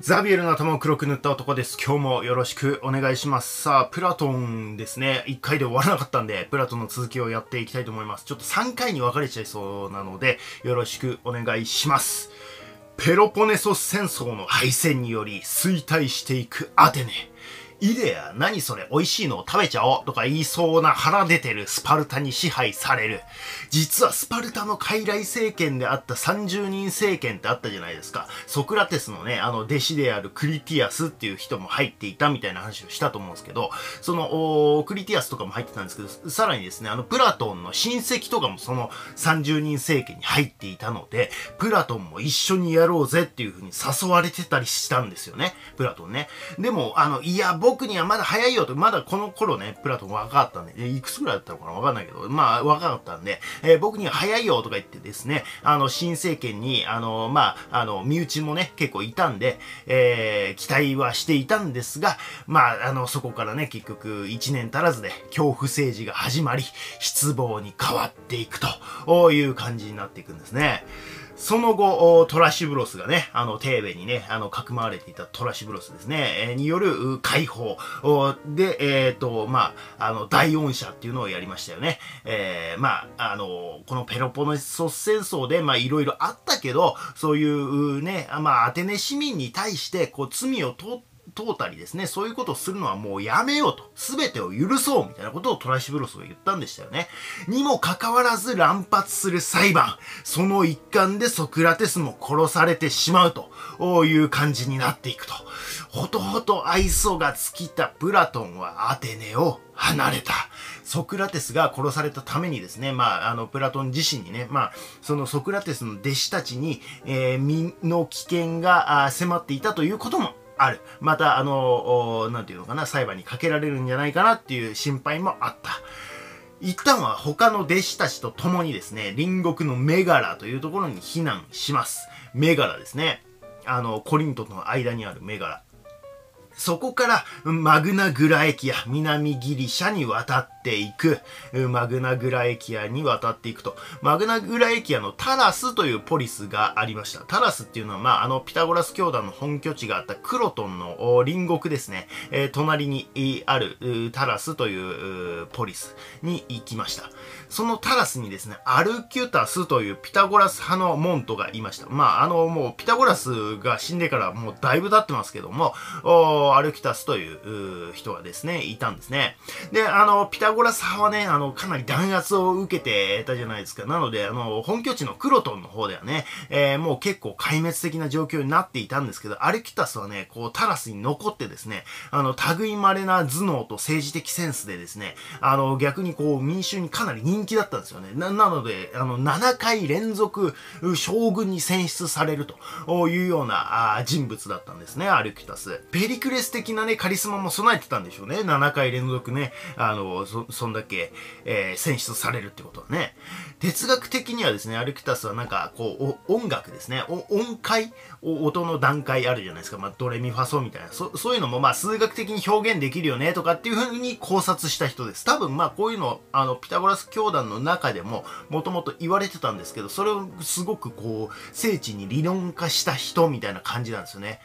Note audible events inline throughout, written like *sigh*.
ザビエルの頭を黒く塗った男です。今日もよろしくお願いします。さあ、プラトンですね。1回で終わらなかったんで、プラトンの続きをやっていきたいと思います。ちょっと3回に分かれちゃいそうなので、よろしくお願いします。ペロポネソス戦争の敗戦により衰退していくアテネ。イデア、何それ、美味しいのを食べちゃおうとか言いそうな腹出てるスパルタに支配される。実はスパルタの傀儡政権であった30人政権ってあったじゃないですか。ソクラテスのね、あの弟子であるクリティアスっていう人も入っていたみたいな話をしたと思うんですけど、その、クリティアスとかも入ってたんですけど、さらにですね、あの、プラトンの親戚とかもその30人政権に入っていたので、プラトンも一緒にやろうぜっていう風に誘われてたりしたんですよね。プラトンね。でも、あの、いや、僕僕にはまだ早いよと、まだこの頃ね、プラトン若かったんで、いくつぐらいだったのかなわかんないけど、まあ若かったんで、えー、僕には早いよとか言ってですね、あの、新政権に、あの、まあ、あの、身内もね、結構いたんで、えー、期待はしていたんですが、まあ、あの、そこからね、結局1年足らずで恐怖政治が始まり、失望に変わっていくという感じになっていくんですね。その後、トラシブロスがね、あの、テーベにね、あの、かくまわれていたトラシブロスですね、えー、による解放で、えっ、ー、と、まあ、あの、大恩赦っていうのをやりましたよね。えー、まあ、あの、このペロポネソス戦争で、まあ、いろいろあったけど、そういうね、まあ、アテネ市民に対して、こう、罪を取って、通ったりですね、そういうことをするのはもうやめようと、すべてを許そうみたいなことをトライシブロスが言ったんでしたよね。にもかかわらず乱発する裁判、その一環でソクラテスも殺されてしまうという感じになっていくと。ほとほと愛想が尽きたプラトンはアテネを離れた。ソクラテスが殺されたためにですね、まあ、あの、プラトン自身にね、まあ、そのソクラテスの弟子たちに、えー、身の危険が迫っていたということもある。また、あの、なんていうのかな、裁判にかけられるんじゃないかなっていう心配もあった。一旦は他の弟子たちと共にですね、隣国のメガラというところに避難します。メガラですね。あの、コリントとの間にあるメガラ。そこからマグナグラエキア、南ギリシャに渡っていく。マグナグラエキアに渡っていくと。マグナグラエキアのタラスというポリスがありました。タラスっていうのは、まあ、あの、ピタゴラス教団の本拠地があったクロトンの隣国ですね。えー、隣にあるタラスというポリスに行きました。そのタラスにですね、アルキュタスというピタゴラス派のモントがいました。まあ、あの、もうピタゴラスが死んでからもうだいぶ経ってますけども、アルキタスという人がですね、いたんですね。で、あの、ピタゴラス派はね、あの、かなり弾圧を受けてたじゃないですか。なので、あの、本拠地のクロトンの方ではね、えー、もう結構壊滅的な状況になっていたんですけど、アルキタスはね、こう、タラスに残ってですね、あの、類稀な頭脳と政治的センスでですね、あの、逆にこう、民衆にかなり人気だったんですよね。な、なので、あの、7回連続将軍に選出されるというようなあ人物だったんですね、アルキタス。ペリクレス的なね、カリスマも備えてたんでしょうね。7回連続ね、あの、そ、そんだけ、えー、選出されるってことはね。哲学的にはですね、アルキタスはなんか、こう、音楽ですね。音階？音の段階あるじゃないですか。まあ、ドレミファソみたいな。そ、そういうのもまあ、数学的に表現できるよね、とかっていうふうに考察した人です。多分まあ、こういうの、あの、ピタゴラス教団の中でも、もともと言われてたんですけど、それをすごくこう、聖地に理論化した人みたいな感じなんですよね。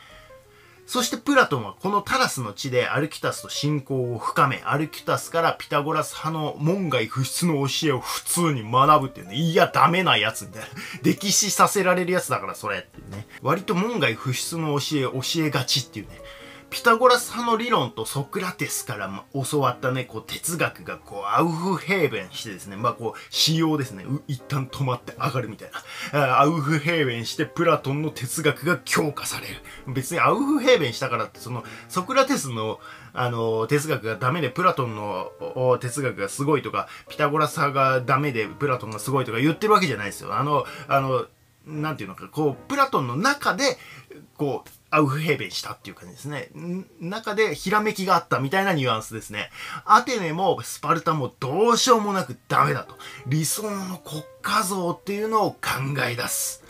そしてプラトンはこのタラスの地でアルキタスと信仰を深め、アルキタスからピタゴラス派の門外不出の教えを普通に学ぶっていうね、いや、ダメなやつみたいな。*laughs* 歴史させられるやつだからそれっていうね。割と門外不出の教え、教えがちっていうね。ピタゴラス派の理論とソクラテスから教わったね、こう哲学がこうアウフヘーベンしてですね、まあこう、仕様ですね、一旦止まって上がるみたいな。アウフヘーベンしてプラトンの哲学が強化される。別にアウフヘーベンしたからって、その、ソクラテスの、あの、哲学がダメでプラトンの哲学がすごいとか、ピタゴラス派がダメでプラトンがすごいとか言ってるわけじゃないですよ。あの、あの、なんていうのか、こう、プラトンの中で、こう、アウフヘーベンしたっていう感じですね。中でひらめきがあったみたいなニュアンスですね。アテネもスパルタもどうしようもなくダメだと。理想の国家像っていうのを考え出す。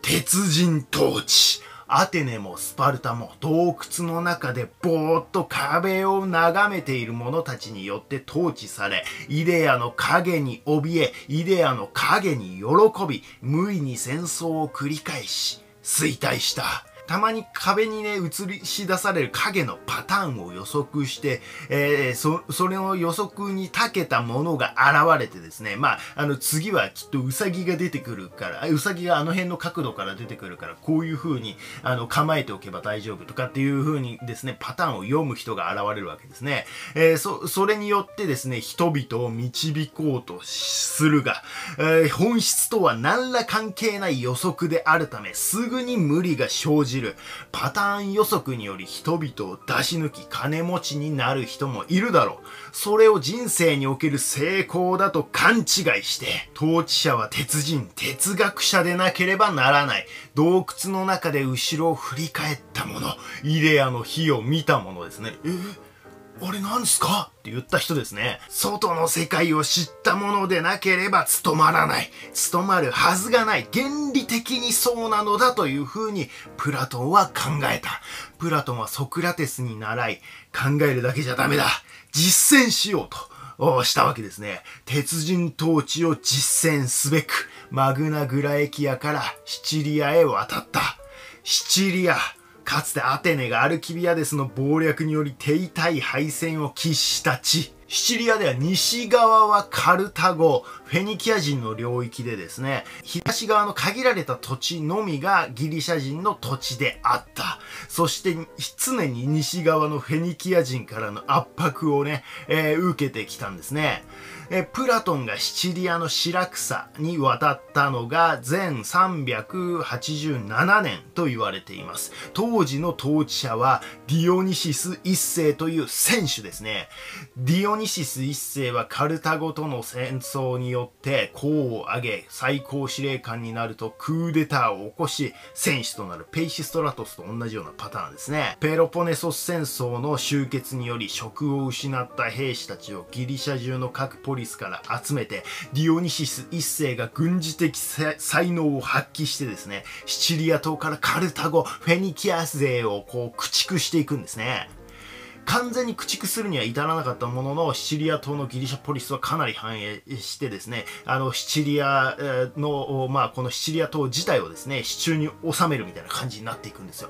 鉄人統治。アテネもスパルタも洞窟の中でぼーっと壁を眺めている者たちによって統治され、イデアの影に怯え、イデアの影に喜び、無意に戦争を繰り返し、衰退した。たまに壁にね、映し出される影のパターンを予測して、えー、そ、それの予測に長けたものが現れてですね、まあ、あの、次はきっとウサギが出てくるから、ウサギがあの辺の角度から出てくるから、こういう風に、あの、構えておけば大丈夫とかっていう風にですね、パターンを読む人が現れるわけですね。えー、そ、それによってですね、人々を導こうとするが、えー、本質とは何ら関係ない予測であるため、すぐに無理が生じる。パターン予測により人々を出し抜き金持ちになる人もいるだろう。それを人生における成功だと勘違いして、統治者は鉄人、哲学者でなければならない。洞窟の中で後ろを振り返ったもの、イデアの火を見たものですね。え？れなんすか？って言った人ですね。外の世界を知ったものでなければ務まらない。務まるはずがない。原理的にそうなのだというふうにプラトンは考えた。プラトンはソクラテスに習い、考えるだけじゃダメだ。実践しようと。したわけですね。鉄人統治を実践すべく、マグナグラエキアからシチリアへ渡った。シチリア、かつてアテネがアルキビアデスの謀略により手痛い敗戦を喫した地。シチリアでは西側はカルタゴ、フェニキア人の領域でですね、東側の限られた土地のみがギリシャ人の土地であった。そして常に西側のフェニキア人からの圧迫をね、えー、受けてきたんですね。えプラトンがシチリアのシラクサに渡ったのが前387年と言われています。当時の統治者はディオニシス一世という僭主ですね。ディオニシス一世はカルタゴとの戦争によって功を挙げ最高司令官になるとクーデターを起こし僭主となるペイシストラトスと同じようなパターンですね。ペロポネソス戦争の終結により職を失った兵士たちをギリシャ中の各ポリスから集めて、ディオニシス一世が軍事的才能を発揮してですね、シチリア島からカルタゴ、フェニキア勢をこう駆逐していくんですね。完全に駆逐するには至らなかったものの、シチリア島のギリシャポリスはかなり繁栄してですね、あの、シチリアの、まあ、このシチリア島自体をですね、支柱に収めるみたいな感じになっていくんですよ。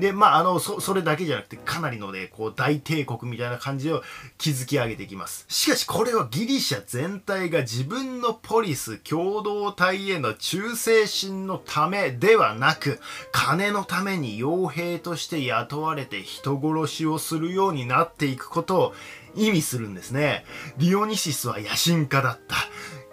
で、まあ、あの、そ、それだけじゃなくて、かなりのね、こう、大帝国みたいな感じを築き上げていきます。しかし、これはギリシャ全体が自分のポリス共同体への忠誠心のためではなく、金のために傭兵として雇われて人殺しをするようになっていくことを意味するんですね。ディオニシスは野心家だった。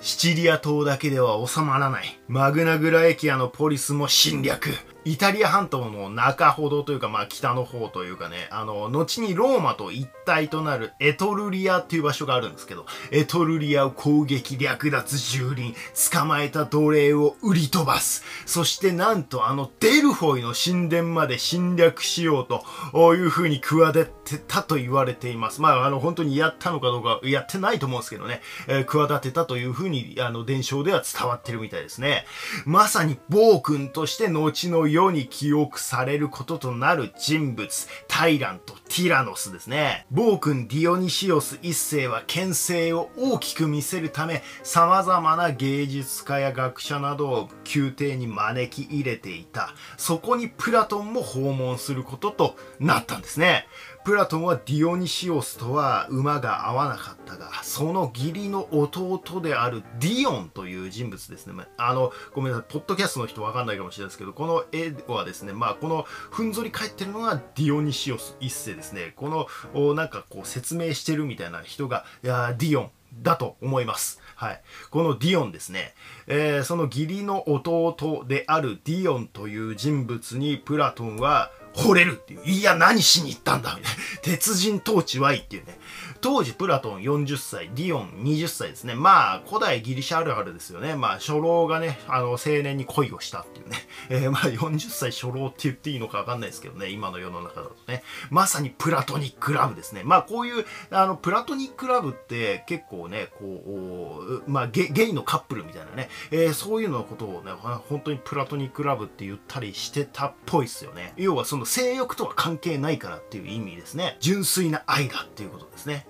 シチリア島だけでは収まらない。マグナグラエキアのポリスも侵略。イタリア半島の中ほどというか、まあ北の方というかね、あの、後にローマと一体となるエトルリアっていう場所があるんですけど、エトルリアを攻撃、略奪、蹂躙、捕まえた奴隷を売り飛ばす。そしてなんとあのデルフォイの神殿まで侵略しようという風に企てたと言われています。まああの本当にやったのかどうか、やってないと思うんですけどね、えー、企てたという風にあの伝承では伝わってるみたいですね。まさに暴君として後の世に記憶されることとなる人物、タイラント、ティラノスですね。暴君ディオニシオス一世は牽制を大きく見せるため、様々な芸術家や学者などを宮廷に招き入れていた。そこにプラトンも訪問することとなったんですね。プラトンはディオニシオスとは馬が合わなかったが、その義理の弟であるディオンという人物ですね。あの、ごめんなさい、ポッドキャストの人わかんないかもしれないですけど、この絵はですね、まあ、このふんぞり返ってるのがディオニシオス一世ですね。この、なんかこう説明してるみたいな人が、いやディオン。だと思います。はい。このディオンですね。えー、その義理の弟であるディオンという人物にプラトンは惚れるっていう。いや、何しに行ったんだみたいな。*laughs* 哲人統治はいいっていうね。当時プラトン40歳、ディオン20歳ですね。まあ、古代ギリシャあるあるですよね。まあ、初老がね、あの、青年に恋をしたっていうね。*laughs* えー、まあ、40歳初老って言っていいのかわかんないですけどね。今の世の中だとね。まさにプラトニックラブですね。まあ、こういう、あの、プラトニックラブって結構ね、こう、まあゲ、ゲイのカップルみたいなね。えー、そういうのことをね、本当にプラトニックラブって言ったりしてたっぽいっすよね。要はその性欲とは関係ないからっていう意味ですね。純粋な愛だっていうことですね。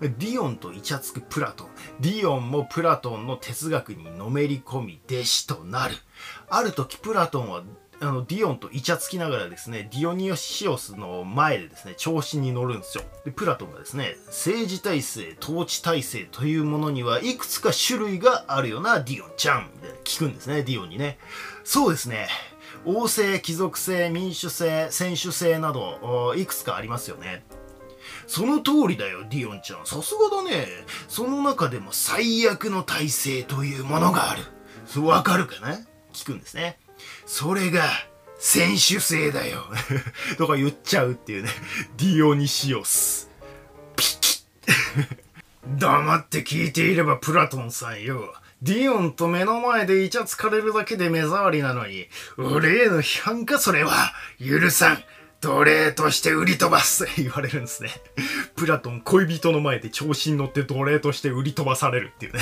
ディオンとイチャつくプラトン。ディオンもプラトンの哲学にのめり込み弟子となる。ある時プラトンはあの、ディオンとイチャつきながらですね、ディオニシオスの前でですね、調子に乗るんですよ。で、プラトンがですね、政治体制、統治体制というものにはいくつか種類があるよな、ディオンちゃんみたいな聞くんですね、ディオンにね。そうですね。王政、貴族制、民主制、僭主制など、いくつかありますよね。その通りだよ、ディオンちゃん。さすがだね。その中でも最悪の体制というものがある。わかるかな？聞くんですね。それが、選手制だよ。*laughs* とか言っちゃうっていうね。ディオニシオス。ピキッ *laughs* 黙って聞いていればプラトンさんよ。ディオンと目の前でイチャつかれるだけで目障りなのに、俺への批判かそれは。許さん。奴隷として売り飛ばす言われるんですね。プラトン恋人の前で調子に乗って奴隷として売り飛ばされるっていうね。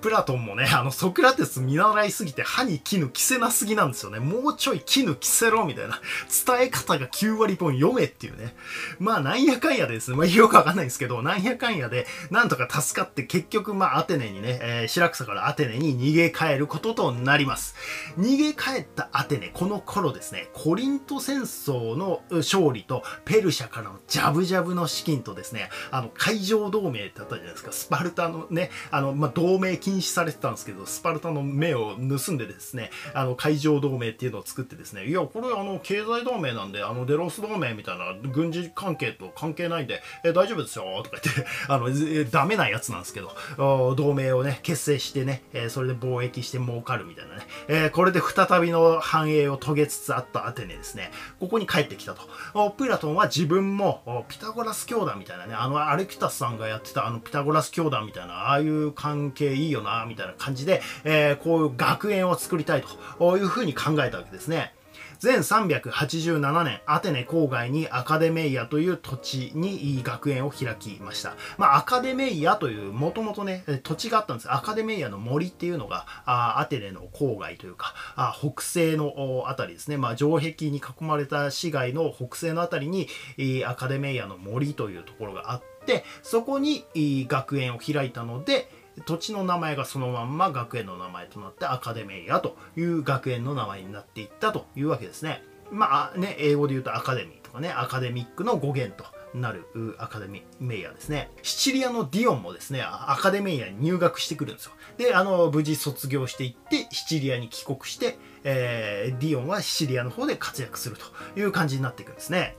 プラトンもね、あのソクラテス見習いすぎて歯に絹着せなすぎなんですよね。もうちょい絹着せろみたいな。伝え方が9割本読めっていうね。まあなんやかんやでですね、まあよくわかんないんですけど、なんやかんやでなんとか助かって結局まあアテネにね、えー、白草からアテネに逃げ帰ることとなります。逃げ帰ったアテネ、この頃ですね、コリント戦争の勝利とペルシャからのジャブジャブの資金とですね、あの、海上同盟ってあったじゃないですか、スパルタのね、あの、まあ、同盟禁止されてたんですけど、スパルタの目を盗んでですね、あの、海上同盟っていうのを作ってですね、いや、これあの、経済同盟なんで、あの、デロス同盟みたいな軍事関係と関係ないんで、え、大丈夫ですよ、とか言って、*laughs* あの、ダメなやつなんですけど、同盟をね、結成してね、えそれで貿易して儲かるみたいなね、えこれで再びの繁栄を遂げつつあったアテネですね、ここに帰ってきたと。プラトンは自分もピタゴラス教団みたいなね、あのアレキタスさんがやってたあのピタゴラス教団みたいな、ああいう関係いいよな、みたいな感じで、えー、こういう学園を作りたいというふうに考えたわけですね。全387年、アテネ郊外にアカデメイアという土地に学園を開きました。まあ、アカデメイアという、もともとね、土地があったんです。アカデメイアの森っていうのが、あアテネの郊外というか、あ北西のあたりですね。まあ、城壁に囲まれた市街の北西のあたりに、アカデメイアの森というところがあって、そこに学園を開いたので、土地の名前がそのまんま学園の名前となってアカデメイアという学園の名前になっていったというわけですね。まあね、英語で言うとアカデミーとかね、アカデミックの語源となるアカデミーメイヤーですね。シチリアのディオンもですね、アカデメイアに入学してくるんですよ。で、あの、無事卒業していって、シチリアに帰国して、えー、ディオンはシチリアの方で活躍するという感じになっていくんですね。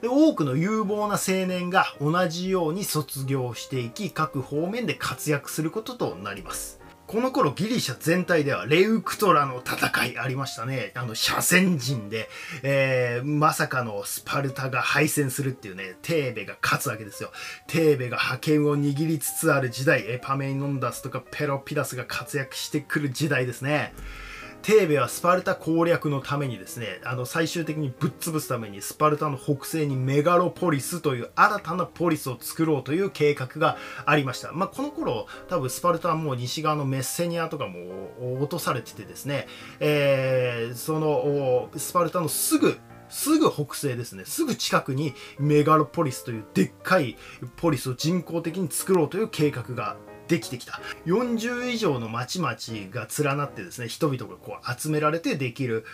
で多くの有望な青年が同じように卒業していき各方面で活躍することとなりますこの頃ギリシャ全体ではレウクトラの戦いありましたね。あの、斜線陣で、えー、まさかのスパルタが敗戦するっていうね、テーベが勝つわけですよ。テーベが覇権を握りつつある時代、エパメイノンダスとかペロピダスが活躍してくる時代ですね。テーベはスパルタ攻略のためにですね、あの最終的にぶっ潰すためにスパルタの北西にメガロポリスという新たなポリスを作ろうという計画がありました。まあ、この頃、多分スパルタはもう西側のメッセニアとかも落とされててですね、えー、そのスパルタのすぐすぐ北西ですね。すぐ近くにメガロポリスというでっかいポリスを人工的に作ろうという計画ができてきた。40以上の町々が連なってですね、人々がこう集められてできる、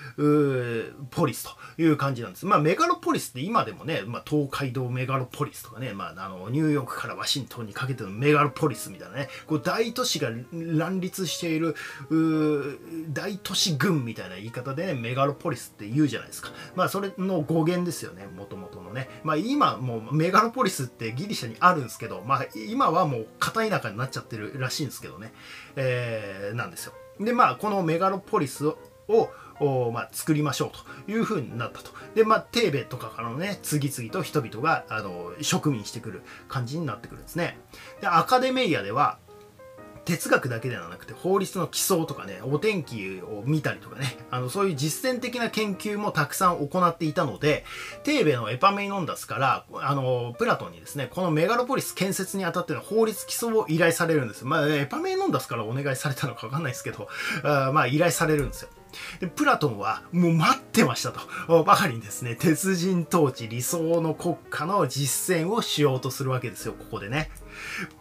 ポリスという感じなんです。まあメガロポリスって今でもね、まあ東海道メガロポリスとかね、まああの、ニューヨークからワシントンにかけてのメガロポリスみたいなね、こう大都市が乱立している、大都市群みたいな言い方でね、メガロポリスって言うじゃないですか。まあそれの語源ですよね、もともとのね。まあ今もうメガロポリスってギリシャにあるんですけど、まあ今はもう片田舎になっちゃってるらしいんですけどね、えー、なんですよ。で、まあ、このメガロポリスをを、まあ、作りましょうというふうになったと。で、まあ、テーベとかからのね、次々と人々が、あの、植民してくる感じになってくるんですね。で、アカデメイアでは、哲学だけではなくて法律の基礎とかね、お天気を見たりとかね、あの、そういう実践的な研究もたくさん行っていたので、テーベのエパメイノンダスから、あの、プラトンにですね、このメガロポリス建設にあたっての法律基礎を依頼されるんです。まあ、エパメイノンダスからお願いされたのかわかんないですけど、あまあ、依頼されるんですよ。で、プラトンはもう待ってましたと。ばかりにですね、鉄人統治理想の国家の実践をしようとするわけですよ、ここでね。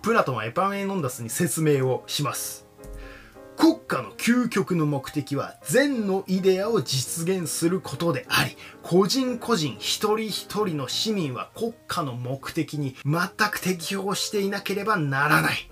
プラトンはエパメノンダスに説明をします。国家の究極の目的は善のイデアを実現することであり、個人個人一人一人の市民は国家の目的に全く適応していなければならない。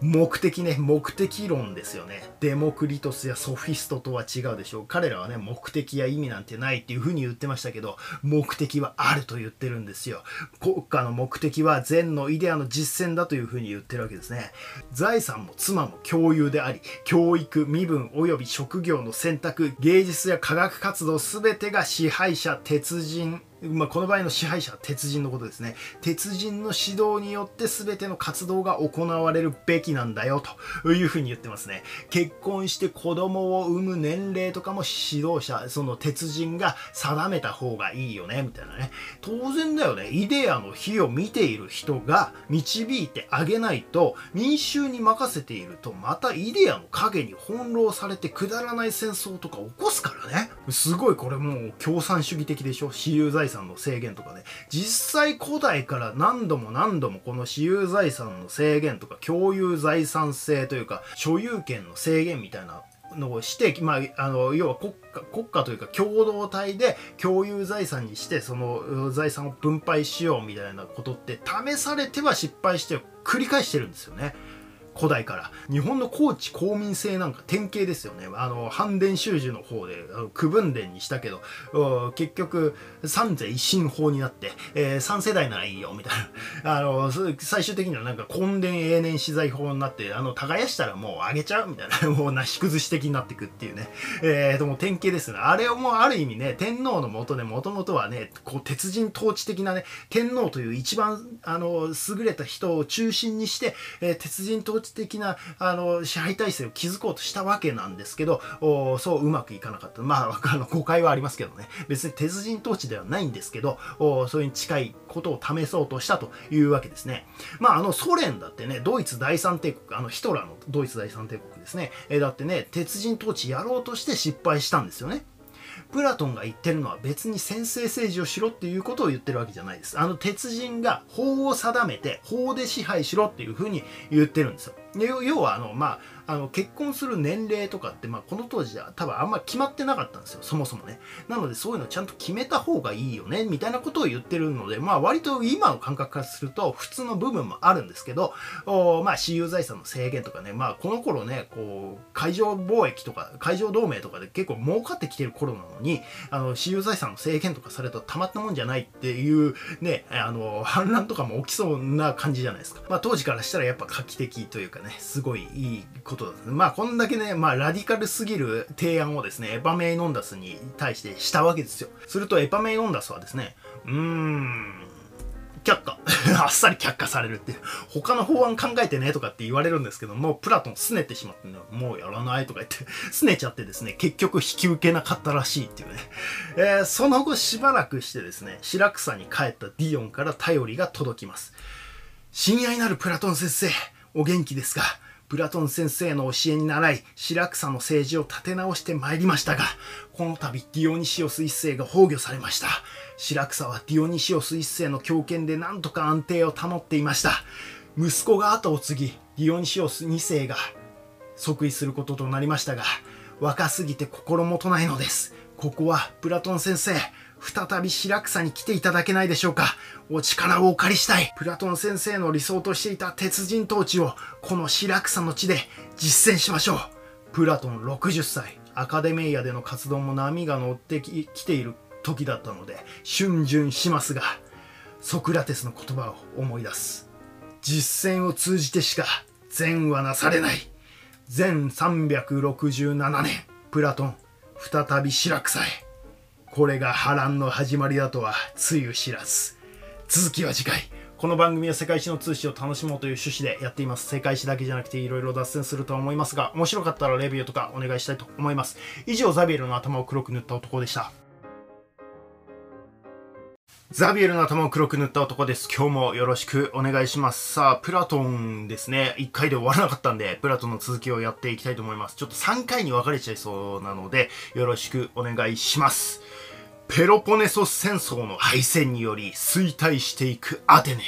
目的ね、目的論ですよね。デモクリトスやソフィストとは違うでしょう。彼らはね、目的や意味なんてないっていう風に言ってましたけど、目的はあると言ってるんですよ。国家の目的は善のイデアの実践だという風に言ってるわけですね。財産も妻も共有であり、教育、身分及び職業の選択、芸術や科学活動全てが支配者、鉄人、まあ、この場合の支配者は鉄人のことですね。鉄人の指導によって全ての活動が行われるべきなんだよというふうに言ってますね。結婚して子供を産む年齢とかも指導者、その鉄人が定めた方がいいよね、みたいなね。当然だよね。イデアの火を見ている人が導いてあげないと、民衆に任せていると、またイデアの影に翻弄されてくだらない戦争とか起こすからね。すごいこれもう共産主義的でしょ？私有財産の制限とかね実際古代から何度も何度もこの私有財産の制限とか共有財産制というか所有権の制限みたいなのをして、まあ、あの要は国家国家というか共同体で共有財産にしてその財産を分配しようみたいなことって試されては失敗して繰り返してるんですよね。古代から。日本の高知公民制なんか典型ですよね。あの反伝習字の方で区分伝にしたけど結局三世一神法になって、えー、3世代ならいいよみたいな。*laughs* あの最終的にはなんか根伝永年資材法になってあの耕したらもうあげちゃうみたいな。*laughs* もうなし崩し的になってくっていうね。えー、とも典型ですね。あれをもうある意味ね天皇のもとでもともとはねこう鉄人統治的なね天皇という一番あの優れた人を中心にして、えー、鉄人統治的なあの支配体制を築こうとしたわけなんですけどそううまくいかなかった。まああの誤解はありますけどね。別に鉄人統治ではないんですけどそれに近いことを試そうとしたというわけですね。まああのソ連だってねドイツ第三帝国あのヒトラーのドイツ第三帝国ですね、えだってね鉄人統治やろうとして失敗したんですよね。プラトンが言ってるのは別に先制政治をしろっていうことを言ってるわけじゃないです。あの鉄人が法を定めて法で支配しろっていうふうに言ってるんですよ。要はあの、まあ、あの結婚する年齢とかって、まあ、この当時は多分あんまり決まってなかったんですよ。そもそもね。なのでそういうのちゃんと決めた方がいいよねみたいなことを言ってるのでまあ割と今の感覚からすると普通の部分もあるんですけどおまあ私有財産の制限とかねまあこの頃ねこう海上貿易とか海上同盟とかで結構儲かってきてる頃なのにあの私有財産の制限とかされたらたまったもんじゃないっていうねあの反乱とかも起きそうな感じじゃないですか。まあ当時からしたらやっぱ画期的というかね。ねすごいいいことですねまあこんだけね、まあ、ラディカルすぎる提案をですね、エパメイノンダスに対してしたわけですよ。すると、エパメイノンダスはですね、うーん、却下。*laughs* あっさり却下されるっていう。他の法案考えてねとかって言われるんですけども、プラトン拗ねてしまって、ね、もうやらないとか言って、拗ねちゃってですね、結局引き受けなかったらしいっていうね。えー、その後しばらくしてですね、白草に帰ったディオンから頼りが届きます。親愛なるプラトン先生、お元気ですか？プラトン先生の教えに倣い、白草の政治を立て直してまいりましたが、この度ディオニシオス一世が崩御されました。白草はディオニシオス一世の強権で何とか安定を保っていました。息子が後を継ぎ、ディオニシオス二世が即位することとなりましたが、若すぎて心もとないのです。ここはプラトン先生、再び白草に来ていただけないでしょうか。お力をお借りしたい。プラトン先生の理想としていた鉄人統治をこの白草の地で実践しましょう。プラトン60歳。アカデミアでの活動も波が乗ってきている時だったので逡巡しますがソクラテスの言葉を思い出す。実践を通じてしか善はなされない。全367年プラトン再び白草へ。これが波乱の始まりだとはつゆ知らず続きは次回この番組は世界史の通史を楽しもうという趣旨でやっています世界史だけじゃなくていろいろ脱線するとは思いますが面白かったらレビューとかお願いしたいと思います以上ザビエルの頭を黒く塗った男でしたザビエルの頭を黒く塗った男です。今日もよろしくお願いします。さあ、プラトンですね。1回で終わらなかったんで、プラトンの続きをやっていきたいと思います。ちょっと3回に分かれちゃいそうなので、よろしくお願いします。ペロポネソス戦争の敗戦により衰退していくアテネ。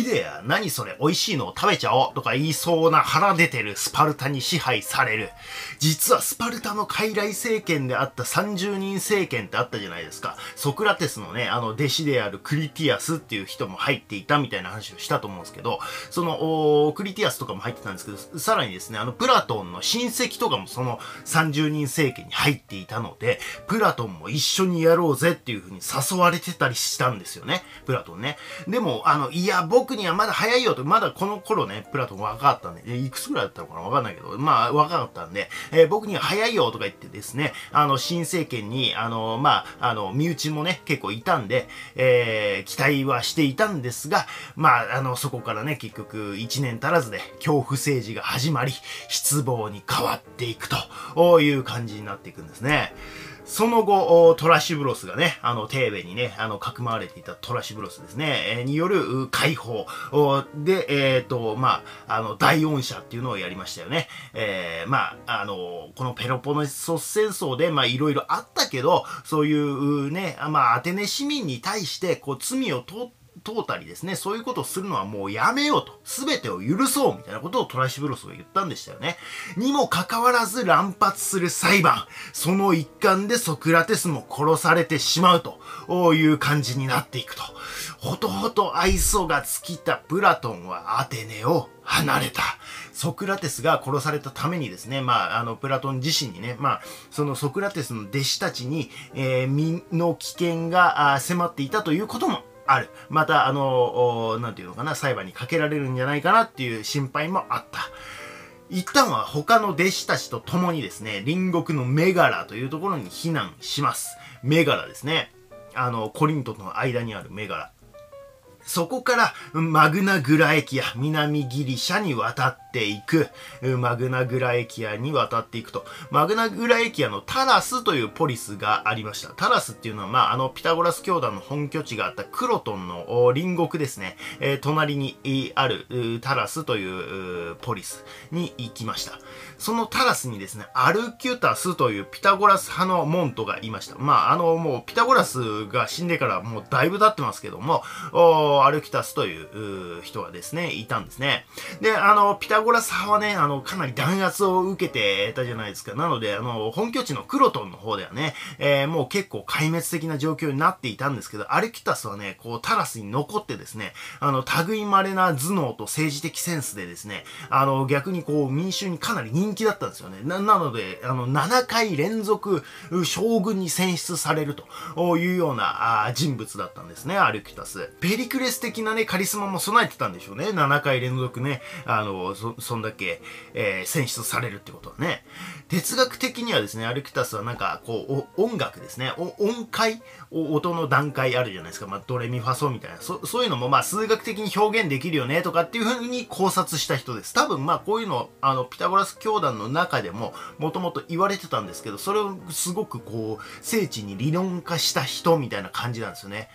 イデア、何それ、美味しいのを食べちゃおうとか言いそうな腹出てるスパルタに支配される。実はスパルタの傀儡政権であった30人政権ってあったじゃないですか。ソクラテスのね、あの弟子であるクリティアスっていう人も入っていたみたいな話をしたと思うんですけど、その、クリティアスとかも入ってたんですけど、さらにですね、あの、プラトンの親戚とかもその30人政権に入っていたので、プラトンも一緒にやろうぜっていう風に誘われてたりしたんですよね。プラトンね。でも、あの、いや、僕僕にはまだ早いよと、まだこの頃ね、プラトン若かったんで、いくつぐらいだったのかなわかんないけど、まあ、若かったんで、えー、僕には早いよとか言ってですね、あの、新政権に、あの、まあ、あの、身内もね、結構いたんで、えー、期待はしていたんですが、まあ、あの、そこからね、結局、1年足らずで、恐怖政治が始まり、失望に変わっていくという感じになっていくんですね。その後、トラシブロスがね、あの、テーベにね、あの、かくまわれていたトラシブロスですね、による解放で、えっ、ー、と、まあ、あの、大恩者っていうのをやりましたよね。えー、まあ、あの、このペロポネソス戦争で、まあ、いろいろあったけど、そういうね、まあ、アテネ市民に対して、こう、罪を取って、通ったりですね、そういうことをするのはもうやめようと、すべてを許そうみたいなことをトライシブロスが言ったんでしたよね。にもかかわらず乱発する裁判、その一環でソクラテスも殺されてしまうという感じになっていくと。ほとほと愛想が尽きたプラトンはアテネを離れた。ソクラテスが殺されたためにですね、まあ、あの、プラトン自身にね、まあ、そのソクラテスの弟子たちに、えー、身の危険が迫っていたということもある。また、あの、なんていうのかな、裁判にかけられるんじゃないかなっていう心配もあった。一旦は他の弟子たちと共にですね、隣国のメガラというところに避難します。メガラですね。あの、コリントとの間にあるメガラ。そこからマグナグラエキア、南ギリシャに渡っていく。マグナグラエキアに渡っていくと。マグナグラエキアのタラスというポリスがありました。タラスっていうのは、まあ、あの、ピタゴラス教団の本拠地があったクロトンの隣国ですね。えー、隣にあるタラスというポリスに行きました。そのタラスにですね、アルキュタスというピタゴラス派のモントがいました。まあ、あの、もうピタゴラスが死んでからもうだいぶ経ってますけども、アルキュタスという人がですね、いたんですね。で、あの、ピタゴラス派はね、あの、かなり弾圧を受けてたじゃないですか。なので、あの、本拠地のクロトンの方ではね、えー、もう結構壊滅的な状況になっていたんですけど、アルキタスはね、こう、タラスに残ってですね、あの、類稀な頭脳と政治的センスでですね、あの、逆にこう、民衆にかなり人気だったんですよね。な、なので、あの、7回連続将軍に選出されるというようなあ人物だったんですね、アルキュタス。ペリクレス的なね、カリスマも備えてたんでしょうね。7回連続ね、あの、そ、そんだけ、えー、選出されるってことはね。哲学的にはですね、アルキタスはなんか、こう、音楽ですね。音階音の段階あるじゃないですか。まあ、ドレミファソみたいな。そ、そういうのもまあ、数学的に表現できるよね、とかっていうふうに考察した人です。多分まあ、こういうの、あの、ピタゴラス教団の中でも、もともと言われてたんですけど、それをすごくこう、聖地に理論化した人みたいな感じなんですよね。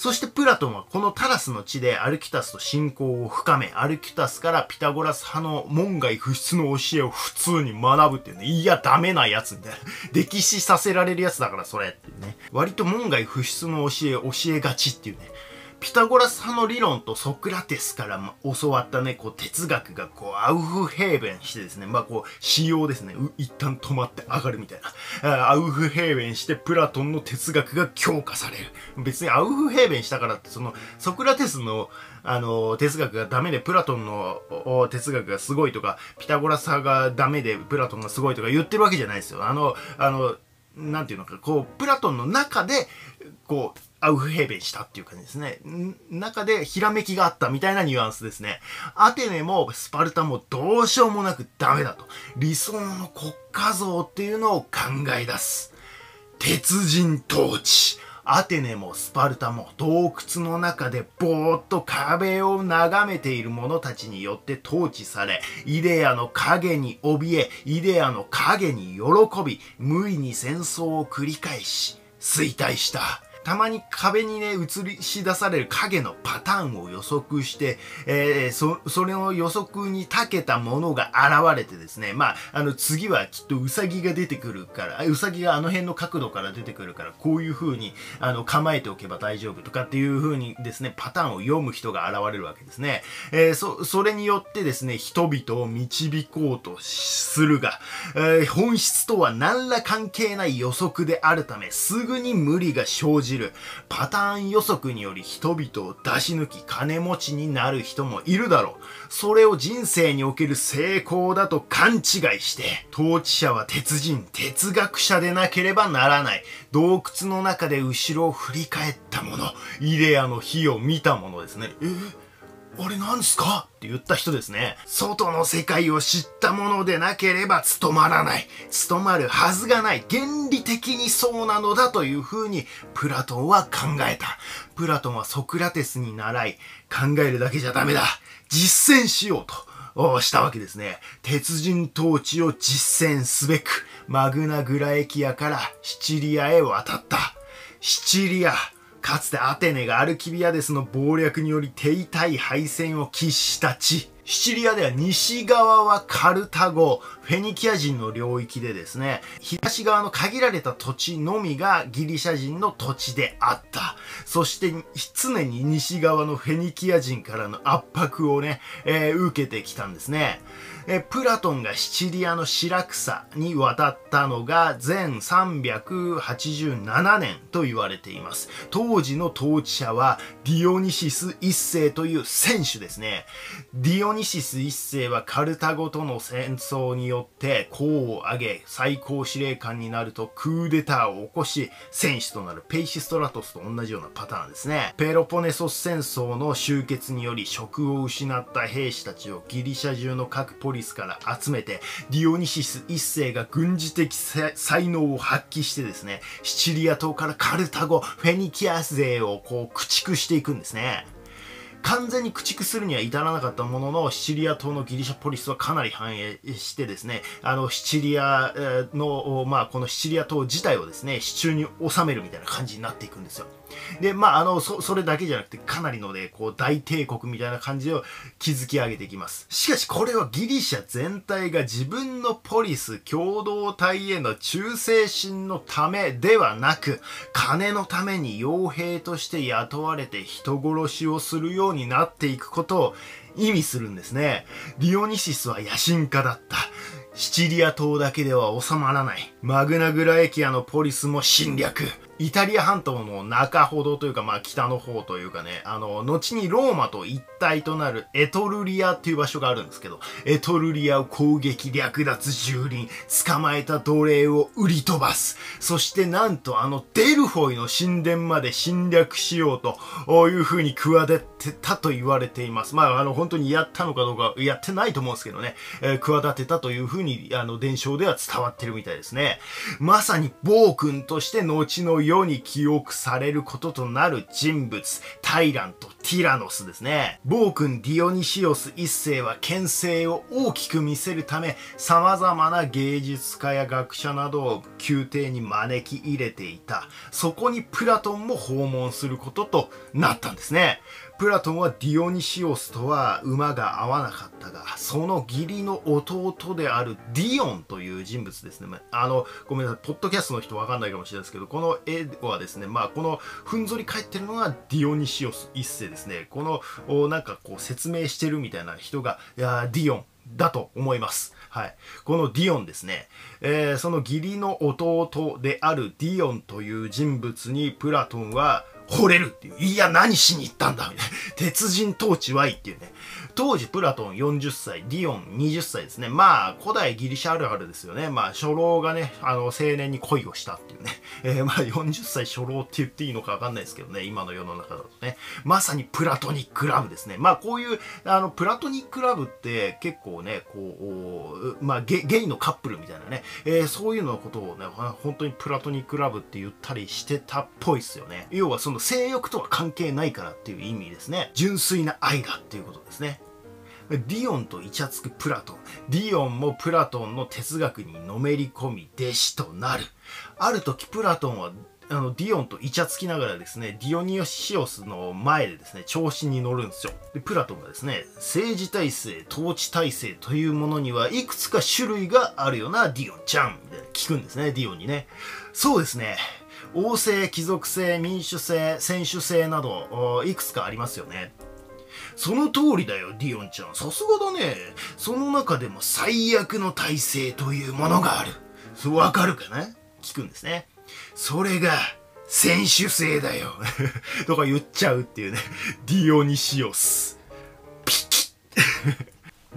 そしてプラトンはこのタラスの地でアルキタスと信仰を深め、アルキタスからピタゴラス派の門外不出の教えを普通に学ぶっていうね、いや、ダメなやつみたいな。*laughs* 歴史させられるやつだからそれっていうね。割と門外不出の教え、教えがちっていうね。ピタゴラス派の理論とソクラテスから教わったね、こう哲学がこうアウフヘーベンしてですね、まあこう、仕様ですね、一旦止まって上がるみたいな。アウフヘーベンしてプラトンの哲学が強化される。別にアウフヘーベンしたからって、その、ソクラテスのあの、哲学がダメでプラトンの哲学がすごいとか、ピタゴラス派がダメでプラトンがすごいとか言ってるわけじゃないですよ。あの、あの、なんていうのか、こう、プラトンの中で、こう、アウフヘーベンしたっていう感じですね。中でひらめきがあったみたいなニュアンスですね。アテネもスパルタもどうしようもなくダメだと。理想の国家像っていうのを考え出す。鉄人統治。アテネもスパルタも洞窟の中でぼーっと壁を眺めている者たちによって統治され、イデアの影に怯え、イデアの影に喜び、無意に戦争を繰り返し、衰退した。たまに壁にね、映りし出される影のパターンを予測して、えー、そ、それの予測に長けたものが現れてですね、まあ、あの、次はきっとウサギが出てくるから、ウサギがあの辺の角度から出てくるから、こういう風に、あの、構えておけば大丈夫とかっていう風にですね、パターンを読む人が現れるわけですね。えー、そ、それによってですね、人々を導こうとするが、えー、本質とは何ら関係ない予測であるため、すぐに無理が生じる。パターン予測により人々を出し抜き金持ちになる人もいるだろう。それを人生における成功だと勘違いして、統治者は鉄人、哲学者でなければならない。洞窟の中で後ろを振り返ったもの、イデアの火を見たものですね。え？れなんですか？って言った人ですね。外の世界を知ったものでなければ務まらない。務まるはずがない。原理的にそうなのだというふうにプラトンは考えた。プラトンはソクラテスに習い、考えるだけじゃダメだ。実践しようと。したわけですね。鉄人統治を実践すべく、マグナグラエキアからシチリアへ渡った。シチリア。かつてアテネがアルキビアデスの謀略により手痛い敗戦を喫した地。シチリアでは西側はカルタゴ、フェニキア人の領域でですね、東側の限られた土地のみがギリシャ人の土地であった。そして常に西側のフェニキア人からの圧迫をね、えー、受けてきたんですね。えプラトンがシチリアのシラクサに渡ったのが前387年と言われています。当時の統治者はディオニシス一世という僭主ですね。ディオニシス一世はカルタゴとの戦争によって功を挙げ最高司令官になるとクーデターを起こし僭主となるペイシストラトスと同じようなパターンですね。ペロポネソス戦争の終結により職を失った兵士たちをギリシャ中の各ポリスから集めて、ディオニシス一世が軍事的才能を発揮してですね、シチリア島からカルタゴ、フェニキア勢をこう駆逐していくんですね。完全に駆逐するには至らなかったものの、シチリア島のギリシャポリスはかなり繁栄してですね、あの、シチリアの、まあ、このシチリア島自体をですね、支柱に収めるみたいな感じになっていくんですよ。で、まあ、あの、そ、それだけじゃなくて、かなりのね、こう、大帝国みたいな感じを築き上げていきます。しかし、これはギリシャ全体が自分のポリス共同体への忠誠心のためではなく、金のために傭兵として雇われて人殺しをするようになっていくことを意味するんですね。ディオニシスは野心家だった。シチリア島だけでは収まらない。マグナグラエキアのポリスも侵略。イタリア半島の中ほどというか、まあ北の方というかね、あの、後にローマと一体となるエトルリアっていう場所があるんですけど、エトルリアを攻撃、略奪、蹂躙、捕まえた奴隷を売り飛ばす。そしてなんとあのデルフォイの神殿まで侵略しようという風に企てたと言われています。まああの本当にやったのかどうか、やってないと思うんですけどね、えー、企てたという風にあの伝承では伝わってるみたいですね。まさに暴君として後の世に記憶されることとなる人物、タイラント、ティラノスですね。暴君ディオニシオス一世は牽制を大きく見せるため、様々な芸術家や学者などを宮廷に招き入れていた。そこにプラトンも訪問することとなったんですね。プラトンはディオニシオスとは馬が合わなかったが、その義理の弟であるディオンという人物ですね。あの、ごめんなさい、ポッドキャストの人わかんないかもしれないですけど、この絵はですね、まあ、このふんぞり返ってるのがディオニシオス一世ですね。この、なんかこう説明してるみたいな人が、いやディオンだと思います。はい。このディオンですね。えー、その義理の弟であるディオンという人物にプラトンは惚れるっていう。いや、何しに行ったんだみたいな。*laughs* 鉄人統治はいっていうね。当時プラトン40歳、ディオン20歳ですね。まあ、古代ギリシャあるあるですよね。まあ、初老がね、あの、青年に恋をしたっていうね。*laughs* えー、まあ、40歳初老って言っていいのかわかんないですけどね。今の世の中だとね。まさにプラトニックラブですね。まあ、こういう、あの、プラトニックラブって結構ね、こう、まあゲ、ゲイのカップルみたいなね。えー、そういうのことをね、本当にプラトニックラブって言ったりしてたっぽいっすよね。要はその性欲とは関係ないからっていう意味ですね。純粋な愛だっていうことですね。ディオンとイチャつくプラトン。ディオンもプラトンの哲学にのめり込み弟子となる。ある時プラトンはあの、ディオンとイチャつきながらですね、ディオニオシオスの前でですね、調子に乗るんですよ。で、プラトンがですね、政治体制、統治体制というものにはいくつか種類があるよな、ディオンちゃん。みたいな聞くんですね、ディオンにね。そうですね。王政、貴族制、民主制、僭主制など、いくつかありますよね。その通りだよ、ディオンちゃん。さすがだね。その中でも最悪の体制というものがある。わかるかな？聞くんですね。それが、選手制だよ。*laughs* とか言っちゃうっていうね。ディオニシオス。ピキッ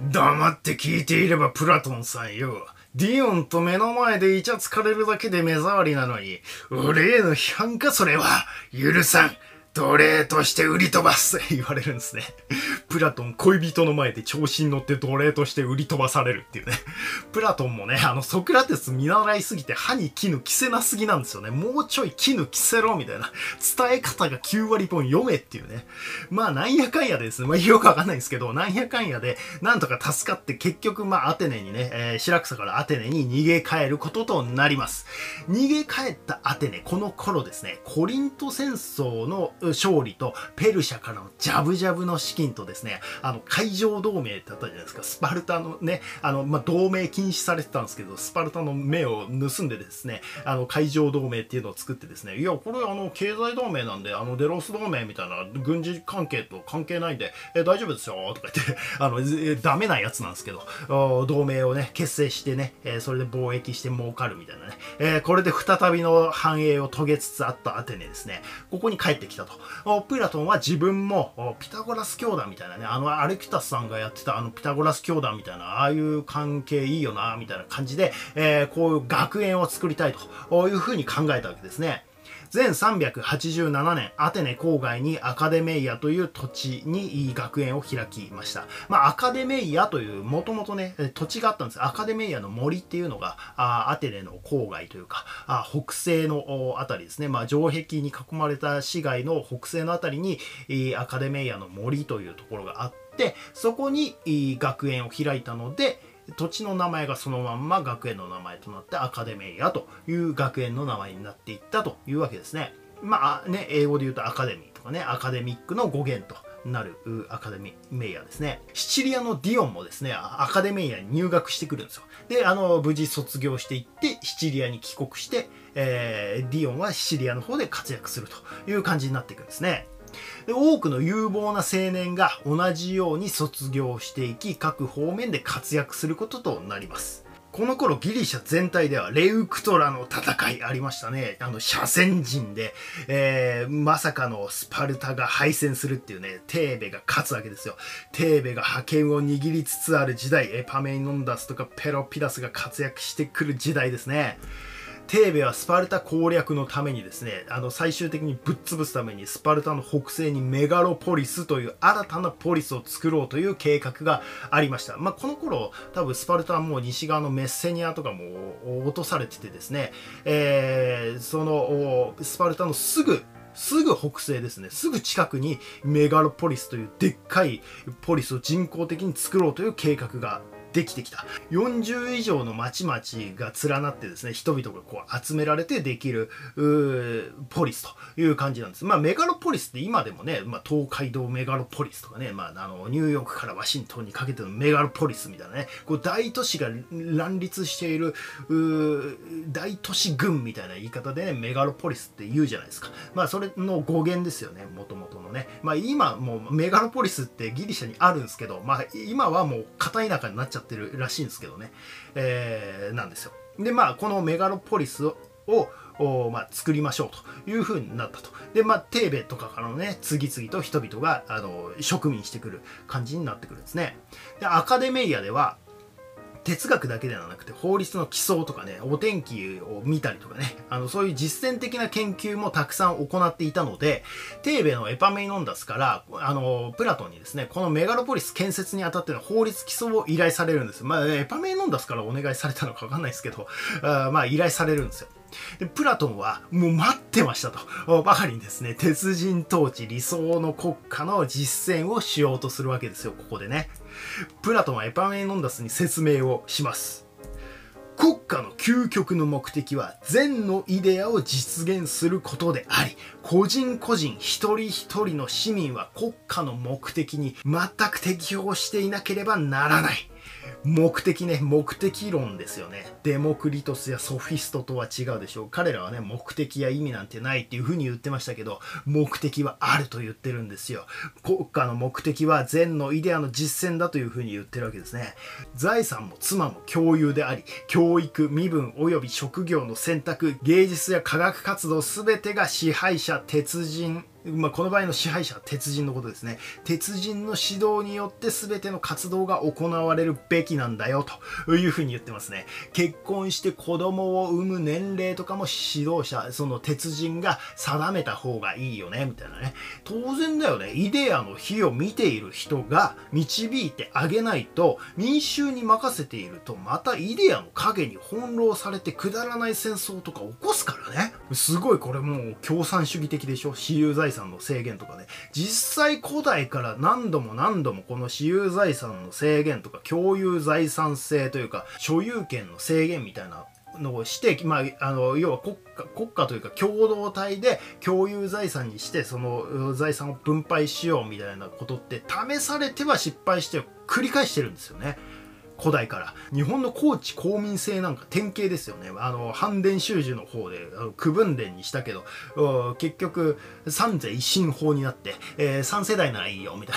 *laughs* 黙って聞いていればプラトンさんよ。ディオンと目の前でイチャつかれるだけで目障りなのに、俺への批判かそれは。許さん。奴隷として売り飛ばすって言われるんですね。*laughs* プラトン恋人の前で調子に乗って奴隷として売り飛ばされるっていうね。*laughs* プラトンもね、あのソクラテス見習いすぎて歯に絹着せなすぎなんですよね。もうちょい絹着せろみたいな。伝え方が9割本読めっていうね。まあなんやかんやでですね。まあよくわかんないんですけど、なんやかんやでなんとか助かって結局まあアテネにね、えー、白草からアテネに逃げ帰ることとなります。逃げ帰ったアテネ、この頃ですね、コリント戦争の勝利とペルシャからのジャブジャブの資金とですね、あの、海上同盟ってあったじゃないですか。スパルタのね、あの、まあ、同盟禁止されてたんですけど、スパルタの目を盗んでですね、あの、海上同盟っていうのを作ってですね、いや、これあの、経済同盟なんで、あの、デロス同盟みたいな軍事関係と関係ないんで、え大丈夫ですよ、とか言って、*laughs* あの、ダメなやつなんですけど、同盟をね、結成してね、えそれで貿易して儲かるみたいなね、えこれで再びの繁栄を遂げつつあったアテネですね、ここに帰ってきたと。プラトンは自分もピタゴラス教団みたいなね、あのアレクタスさんがやってたあのピタゴラス教団みたいな、ああいう関係いいよな、みたいな感じで、えー、こういう学園を作りたいというふうに考えたわけですね。全387年、アテネ郊外にアカデメイアという土地に学園を開きました。まあ、アカデメイアという、もともとね、土地があったんです。アカデメイアの森っていうのが、あアテネの郊外というか、あ北西のあたりですね。まあ、城壁に囲まれた市街の北西のあたりに、アカデメイアの森というところがあって、そこに学園を開いたので、土地の名前がそのまんま学園の名前となってアカデメイアという学園の名前になっていったというわけですね。まあね、英語で言うとアカデミーとかね、アカデミックの語源となるアカデメイヤですね。シチリアのディオンもですね、アカデメイヤに入学してくるんですよ。で、あの、無事卒業していって、シチリアに帰国して、えー、ディオンはシチリアの方で活躍するという感じになっていくんですね。で多くの有望な青年が同じように卒業していき各方面で活躍することとなりますこの頃ギリシャ全体ではレウクトラの戦いありましたね。あの、斜線陣で、えー、まさかのスパルタが敗戦するっていうね、テーベが勝つわけですよ。テーベが覇権を握りつつある時代、エパメイノンダスとかペロピダスが活躍してくる時代ですね。テーベはスパルタ攻略のためにですね、あの最終的にぶっ潰すためにスパルタの北西にメガロポリスという新たなポリスを作ろうという計画がありました。まあ、この頃、多分スパルタはもう西側のメッセニアとかも落とされててですね、えー、そのスパルタのすぐすぐ北西ですね。すぐ近くにメガロポリスというでっかいポリスを人工的に作ろうという計画ができてきた。40以上の町々が連なってですね、人々がこう集められてできる、ポリスという感じなんです。まあメガロポリスって今でもね、まあ東海道メガロポリスとかね、まああの、ニューヨークからワシントンにかけてのメガロポリスみたいなね、こう大都市が乱立している、大都市群みたいな言い方でね、メガロポリスって言うじゃないですか。まあそれの語源ですよね、もともとのね。まあ今もうメガロポリスってギリシャにあるんですけど、まあ今はもう片田舎になっちゃってるらしいんですけどね、えー、なんですよ。で、まあ、このメガロポリスををまあ、作りましょうというふうになったと。で、まあ、テーベとかからのね、次々と人々が、あの、植民してくる感じになってくるんですね。で、アカデメイアでは、哲学だけではなくて法律の基礎とかね、お天気を見たりとかね、あの、そういう実践的な研究もたくさん行っていたので、テーベのエパメイノンダスから、あの、プラトンにですね、このメガロポリス建設にあたっての法律基礎を依頼されるんです。まあ、エパメイノンダスからお願いされたのかわかんないですけど、あまあ、依頼されるんですよ。で、プラトンはもう待ってましたと。ばかりにですね、鉄人統治理想の国家の実践をしようとするわけですよ、ここでね。プラトンはエパメノンダスに説明をします。国家の究極の目的は善のイデアを実現することであり、個人個人一人一人の市民は国家の目的に全く適応していなければならない。目的ね、目的論ですよね。デモクリトスやソフィストとは違うでしょう。彼らはね、目的や意味なんてないっていう風に言ってましたけど、目的はあると言ってるんですよ。国家の目的は善のイデアの実践だという風に言ってるわけですね。財産も妻も共有であり、教育、身分及び職業の選択、芸術や科学活動全てが支配者、鉄人、まあ、この場合の支配者は鉄人のことですね。鉄人の指導によって全ての活動が行われるべきなんだよというふうに言ってますね。結婚して子供を産む年齢とかも指導者、その鉄人が定めた方がいいよね、みたいなね。当然だよね。イデアの火を見ている人が導いてあげないと、民衆に任せていると、またイデアの影に翻弄されてくだらない戦争とか起こすからね。すごいこれもう共産主義的でしょ私有財産の制限とかね。実際古代から何度も何度もこの私有財産の制限とか共有財産性というか所有権の制限みたいなのをして、まあ、あの要は国家国家というか共同体で共有財産にしてその財産を分配しようみたいなことって試されては失敗して繰り返してるんですよね。古代から。日本の高知公民制なんか典型ですよね。あの反伝習字の方で区分伝にしたけど結局三世一神法になって、えー、3世代ならいいよみたい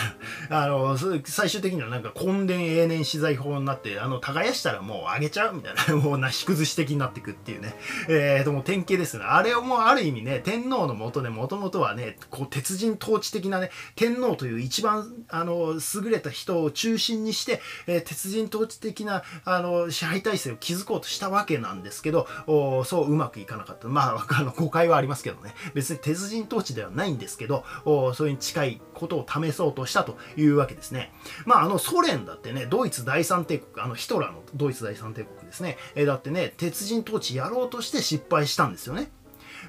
な。あの最終的にはなんか根伝永年資材法になってあの耕したらもうあげちゃうみたいな。*laughs* もうなし崩し的になってくっていうね。えー、とも典型ですね。あれをもうある意味ね天皇のもとでもともとはねこう鉄人統治的なね天皇という一番あの優れた人を中心にして、えー、鉄人統治的なあの支配体制を築こうとしたわけなんですけどそううまくいかなかった。まああの誤解はありますけどね。別に鉄人統治ではないんですけどそれに近いことを試そうとしたというわけですね。まああのソ連だってねドイツ第三帝国あのヒトラーのドイツ第三帝国ですね。えだってね鉄人統治やろうとして失敗したんですよね。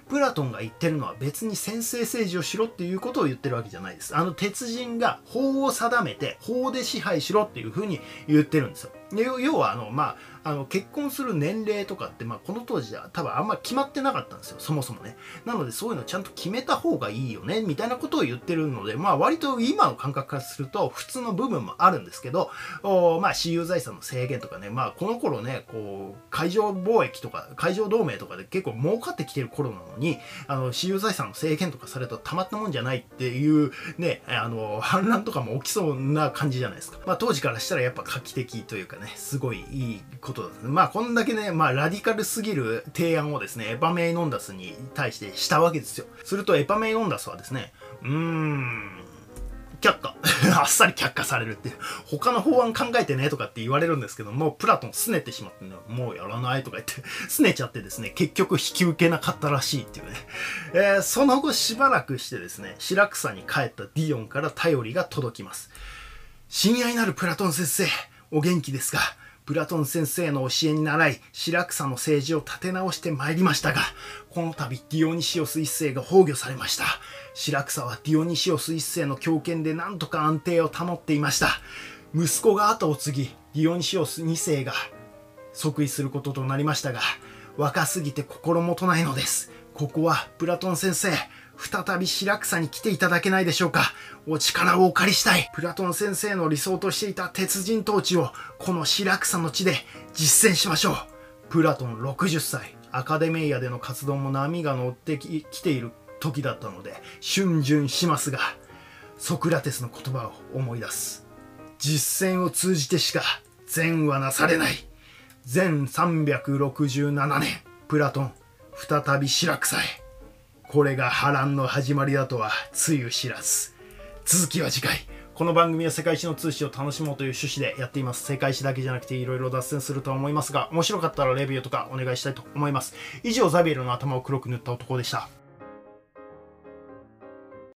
プラトンが言ってるのは別に先制政治をしろっていうことを言ってるわけじゃないです。あの鉄人が法を定めて法で支配しろっていうふうに言ってるんですよ。要はあの、まあ、あの結婚する年齢とかって、まあ、この当時は多分あんまり決まってなかったんですよ。そもそもね。なのでそういうのちゃんと決めた方がいいよねみたいなことを言ってるのでまあ割と今の感覚からすると普通の部分もあるんですけどおまあ私有財産の制限とかねまあこの頃ねこう海上貿易とか海上同盟とかで結構儲かってきてる頃なのにあの私有財産の制限とかされるとたまったもんじゃないっていうねあの反乱とかも起きそうな感じじゃないですか。まあ当時からしたらやっぱ画期的というかねすごいいいことですねまあこんだけね、まあ、ラディカルすぎる提案をですね、エパメイノンダスに対してしたわけですよ。すると、エパメイノンダスはですね、うーん、却下。*laughs* あっさり却下されるっていう。他の法案考えてねとかって言われるんですけども、プラトン拗ねてしまってね、もうやらないとか言って、拗ねちゃってですね、結局引き受けなかったらしいっていうね。えー、その後しばらくしてですね、白草に帰ったディオンから頼りが届きます。親愛なるプラトン先生、お元気ですか？プラトン先生の教えに習い、白草の政治を立て直してまいりましたが、この度ディオニシオス一世が崩御されました。白草はディオニシオス一世の強権で何とか安定を保っていました。息子が後を継ぎ、ディオニシオス二世が即位することとなりましたが、若すぎて心もとないのです。ここはプラトン先生、再び白草に来ていただけないでしょうかお力をお借りしたい。プラトン先生の理想としていた鉄人統治をこの白草の地で実践しましょう。プラトン60歳、アカデミーアでの活動も波が乗ってきている時だったので、逡巡しますが、ソクラテスの言葉を思い出す。実践を通じてしか善はなされない。全367年、プラトン、再び白草へ。これが波乱の始まりだとはつゆ知らず。続きは次回。この番組は世界史の通信を楽しもうという趣旨でやっています。世界史だけじゃなくていろいろ脱線するとは思いますが面白かったらレビューとかお願いしたいと思います。以上ザビエルの頭を黒く塗った男でした。